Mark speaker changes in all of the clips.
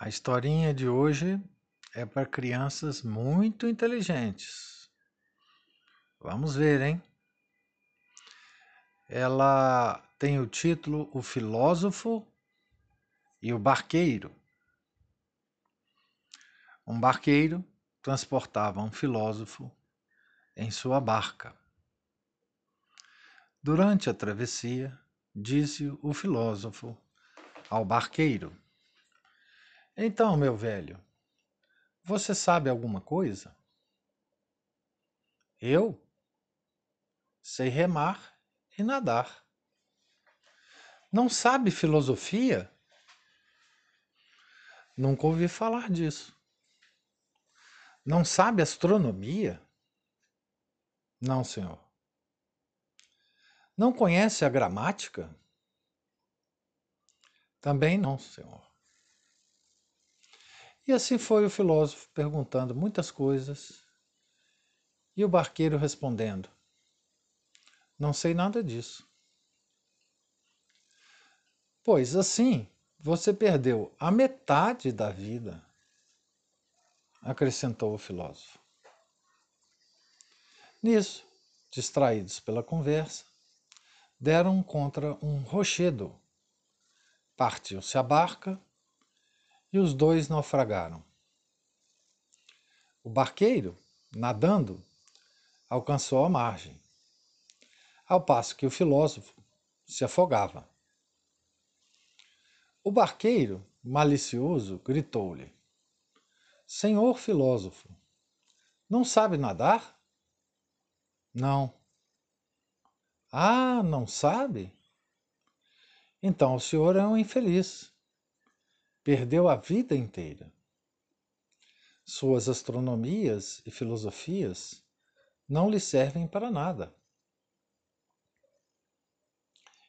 Speaker 1: A historinha de hoje é para crianças muito inteligentes. Vamos ver, hein? Ela tem o título O Filósofo e o Barqueiro. Um barqueiro transportava um filósofo em sua barca. Durante a travessia, disse o filósofo ao barqueiro: então, meu velho, você sabe alguma coisa? Eu sei remar e nadar. Não sabe filosofia? Nunca ouvi falar disso. Não sabe astronomia? Não, senhor. Não conhece a gramática? Também não, senhor. E assim foi o filósofo perguntando muitas coisas e o barqueiro respondendo: Não sei nada disso. Pois assim você perdeu a metade da vida, acrescentou o filósofo. Nisso, distraídos pela conversa, deram contra um rochedo. Partiu-se a barca e os dois naufragaram. O barqueiro, nadando, alcançou a margem, ao passo que o filósofo se afogava. O barqueiro, malicioso, gritou-lhe: Senhor filósofo, não sabe nadar? Não. Ah, não sabe? Então o senhor é um infeliz perdeu a vida inteira. Suas astronomias e filosofias não lhe servem para nada.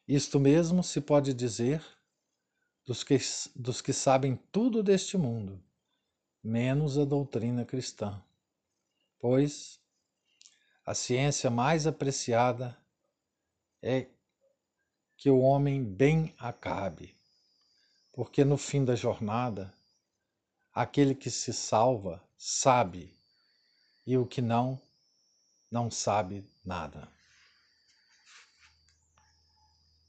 Speaker 1: Isto mesmo se pode dizer dos que, dos que sabem tudo deste mundo, menos a doutrina cristã, pois a ciência mais apreciada é que o homem bem acabe porque no fim da jornada, aquele que se salva sabe, e o que não, não sabe nada.